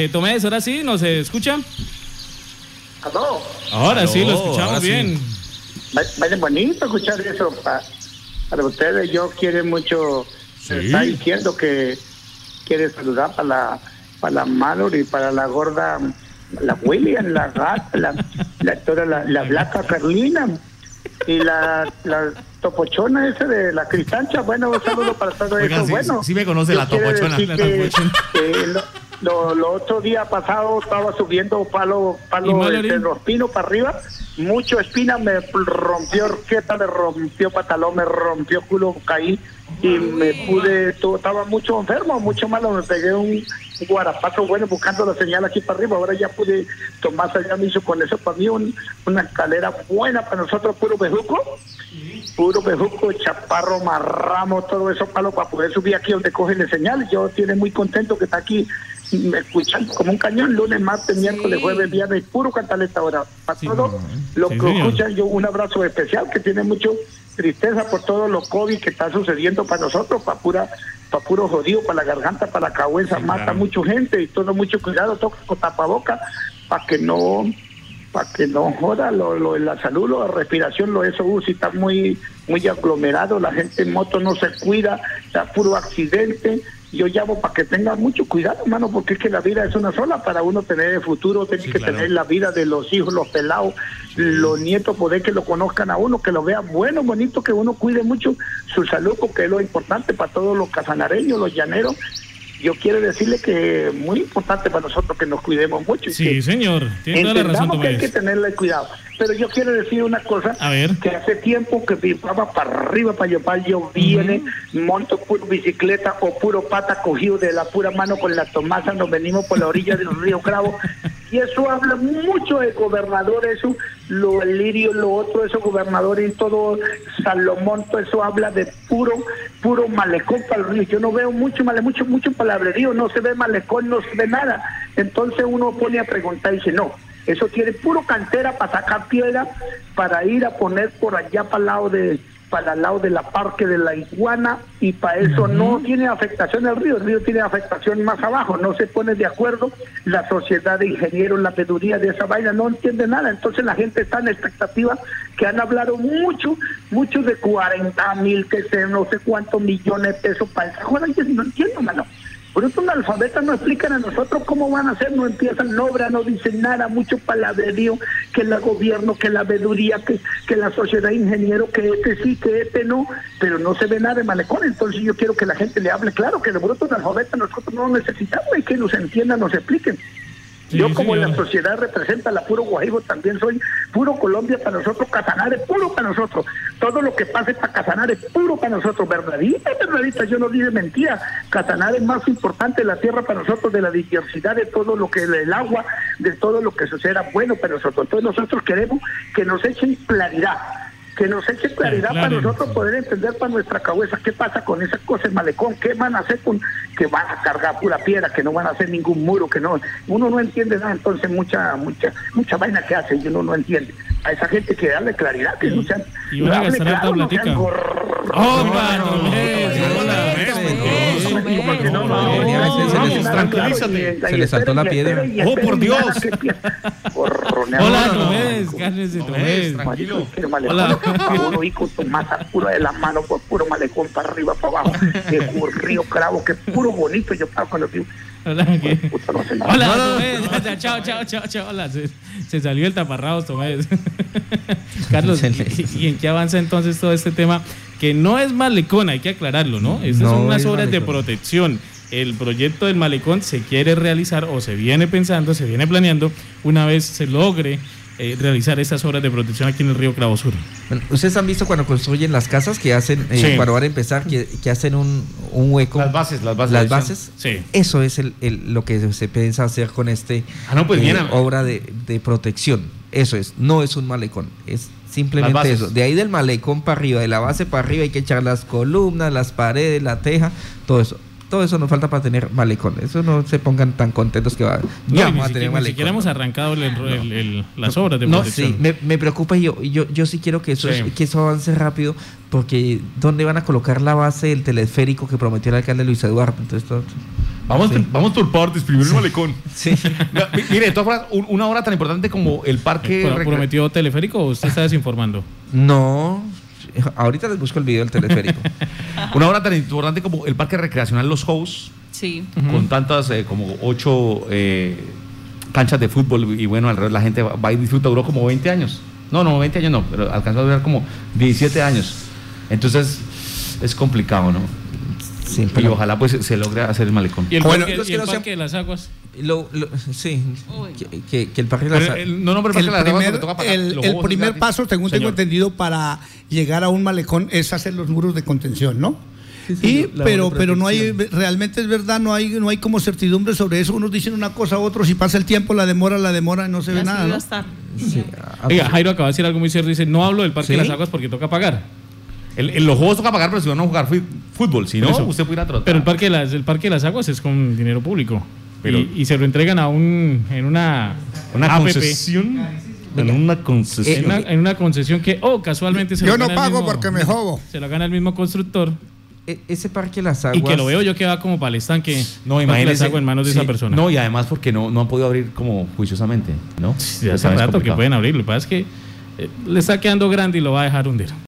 Eh, Tomés, ahora sí, ¿nos escucha? ¿Aló? Ahora sí, lo escuchamos ahora sí. bien. Vaya bonito escuchar eso. pa- para ustedes, yo quiero mucho. Sí. Está diciendo que quiere saludar para la, para la Mallory, para la gorda, la William, la gata, la, la, toda la, la blanca Carlina y la, la topochona esa de la cristancha. Bueno, un saludo para todo Oiga, eso. sí- bueno, sí me conoce la topochona, que, que lo, lo, lo otro día pasado estaba subiendo palo, ¿Y palo de los pinos para arriba. Mucho espina me rompió orqueta, me rompió pantalón, me rompió culo, caí y me pude, todo, estaba mucho enfermo, mucho malo, me pegué un, guarapazo bueno buscando la señal aquí para arriba, ahora ya pude tomar allá me hizo con eso para mí un- una escalera buena para nosotros, puro bejuco, puro bejuco, chaparro, marramo, todo eso palo para poder subir aquí donde cogen la señal. Yo tiene muy contento que está aquí mm, escuchando como un cañón, lunes, martes, miércoles, jueves, viernes, puro cantaleta ahora. Para Sí, todo lo sí, que señor. escuchan, yo un abrazo especial que tiene mucho tristeza por todo lo COVID que está sucediendo para nosotros, para pura para puro jodido, para la garganta, para la cabeza, Sí, mata claro. mucha gente y todo mucho cuidado, toca con tapaboca para que no para que no joda lo, lo, la salud, lo, la respiración, lo eso, uh, si está muy muy aglomerado, la gente en moto no se cuida, está puro accidente. Yo llamo para que tengan mucho cuidado, hermano, porque es que la vida es una sola. Para uno tener el futuro, tiene Sí, que claro. tener la vida de los hijos, los pelados, los nietos, poder que lo conozcan a uno, que lo vean bueno, bonito, que uno cuide mucho su salud, porque es lo importante para todos los casanareños, los llaneros. Yo quiero decirle que es muy importante para nosotros que nos cuidemos mucho. y Sí, que señor. Tiene toda la razón, Entendamos que hay que tenerle cuidado. Pero yo quiero decir una cosa, A ver. que hace tiempo que vivaba para arriba, para llevar, yo viene, monto puro bicicleta o puro pata cogido de la pura mano con la Tomasa, nos venimos por la orilla del río Cravo. Y eso habla mucho del gobernador, eso, lo lirio, lo otro, eso gobernador y todo Salomón, todo eso habla de puro, puro malecón para el río. Yo no veo mucho, male, mucho, mucho palabrerío, no se ve malecón, no se ve nada. Entonces uno pone a preguntar y dice, no, eso tiene puro cantera para sacar piedra, para ir a poner por allá para el lado de para el lado de la parque de la iguana y para eso no tiene afectación el río, el río tiene afectación más abajo, no se pone de acuerdo la sociedad de ingenieros, la peduría de esa vaina, no entiende nada, entonces la gente está en expectativa que han hablado mucho, mucho de 40 mil, que sé, no sé cuántos millones de pesos para esa no entiendo, mano. Por eso un no explican a nosotros cómo van a hacer, no empiezan, no obra, no dicen nada, mucho palabrerío, que el gobierno, que la veeduría, que, la sociedad de ingenieros, que este sí, que este no, pero no se ve nada de malecón. Entonces yo quiero que la gente le hable claro, que de brutos alfabetas nosotros no necesitamos y que nos entiendan, nos expliquen. Sí, Yo como la sociedad representa la puro Guajibo también soy puro Colombia para nosotros, Casanare puro para nosotros. Todo lo que pase para Casanare puro para nosotros, verdadita, verdadita, yo no digo mentira. Casanare es más importante la tierra para nosotros de la diversidad de todo lo que el agua, de todo lo que suceda bueno para nosotros. Entonces nosotros queremos que nos echen claridad que nos echen claridad claro. para nosotros poder entender para nuestra cabeza qué pasa con esas cosas, malecón, qué van a hacer con que van a cargar pura piedra, que no van a hacer ningún muro, que no, uno no entiende nada, entonces mucha, mucha, mucha vaina que hace y uno no entiende. A esa gente que darle claridad, que no sean, y van a gastar claro, no sean nada, tranquilízate. Se le saltó la piedra. ¡Oh, por Dios! Que. Gorroneado. Hola, Tomés, cálmese, Tomés, tranquilo. Hola. a uno y con tu masa pura de la mano, por puro malecón para arriba, para abajo, de río cravo, que puro bonito yo pago cuando digo, Hola, ¿qué? Hola, No, no, Tomés. Ya, ya, Chao, chao, chao, chao. Hola, se, se salió el taparrabos, Tomés. Carlos, ¿y, y en qué avanza entonces todo este tema? Que no es malecón, hay que aclararlo, ¿no? Estas No son unas es obras de malecón. protección. El proyecto del malecón se quiere realizar o se viene pensando, se viene planeando una vez se logre eh, realizar estas obras de protección aquí en el río Cravo Sur. Bueno, Ustedes han visto cuando construyen las casas que hacen, eh, Sí. cuando van a empezar, que, que hacen un, un hueco. Las bases, las bases. Las bases. Sí. Eso es el, el- lo que se piensa hacer con este Ah, no, pues eh, bien, obra de, de protección. Eso es, no es un malecón, es simplemente eso. De ahí del malecón para arriba, de la base para arriba hay que echar las columnas, las paredes, la teja, todo eso. Todo eso nos falta para tener malecón. Eso no se pongan tan contentos que va, No, ya ni, vamos a tener ni malecón. siquiera hemos arrancado el- el- el- las obras de No, protección. sí, me, me preocupa y yo, yo, yo sí quiero que eso, Sí. que eso avance rápido, porque ¿dónde van a colocar la base del telesférico que prometió el alcalde Luis Eduardo? Entonces, todo- Vamos, Sí. vamos por partes, primero el malecón. Sí. No, mire, de todas formas, un- una hora tan importante como el parque. ¿Prometió teleférico o usted está desinformando? No, ahorita les busco el video del teleférico. Una hora tan importante como el parque recreacional Los House, Sí. con tantas, eh, como ocho eh, canchas de fútbol y bueno, alrededor la gente va, va y disfruta, duró como 20 años. No, no, 20 años no, pero alcanzó a durar como 17 años. Entonces, es complicado, ¿no? Sí, Y pero- ojalá pues se logre hacer el malecón. ¿Y el Bueno, parque, entonces y el que no sea- parque de las aguas? Lo- lo- sí, Uy. que, que- que el parque de las el- no, no, pero el El parque de las aguas primer, pagar el- el primer gratis. paso, según tengo entendido, para llegar a un malecón es hacer los muros de contención, ¿no? Sí, y, pero, pero no hay, realmente es verdad, no hay, no hay como certidumbre sobre eso. Unos dicen una cosa, otros, si pasa el tiempo, la demora, la demora, y no se ve nada, ¿no? Oiga, Jairo acaba de decir algo muy cierto. Dice, no hablo del parque de las aguas porque toca pagar. El- el- los juegos toca pagar, pero si van a jugar fútbol, si no, eso. usted puede ir a trotar. Pero el parque, de las, el parque de las aguas es con dinero público. Pero- y, y se lo entregan a un, en una, Una APP, concesión. En una concesión. En una, en una concesión que, oh, casualmente se Yo lo no gana el pago mismo- porque me jobo. Se lo gana el mismo constructor. e- ese parque de las aguas. Y que lo veo yo que va como para el estanque. No, las imagínese. aguas en manos de Sí, esa persona. No, y además porque no, no han podido abrir como juiciosamente, ¿no? Ya hace rato que pueden abrir. Lo que pasa es que eh, le está quedando grande y lo va a dejar hundir.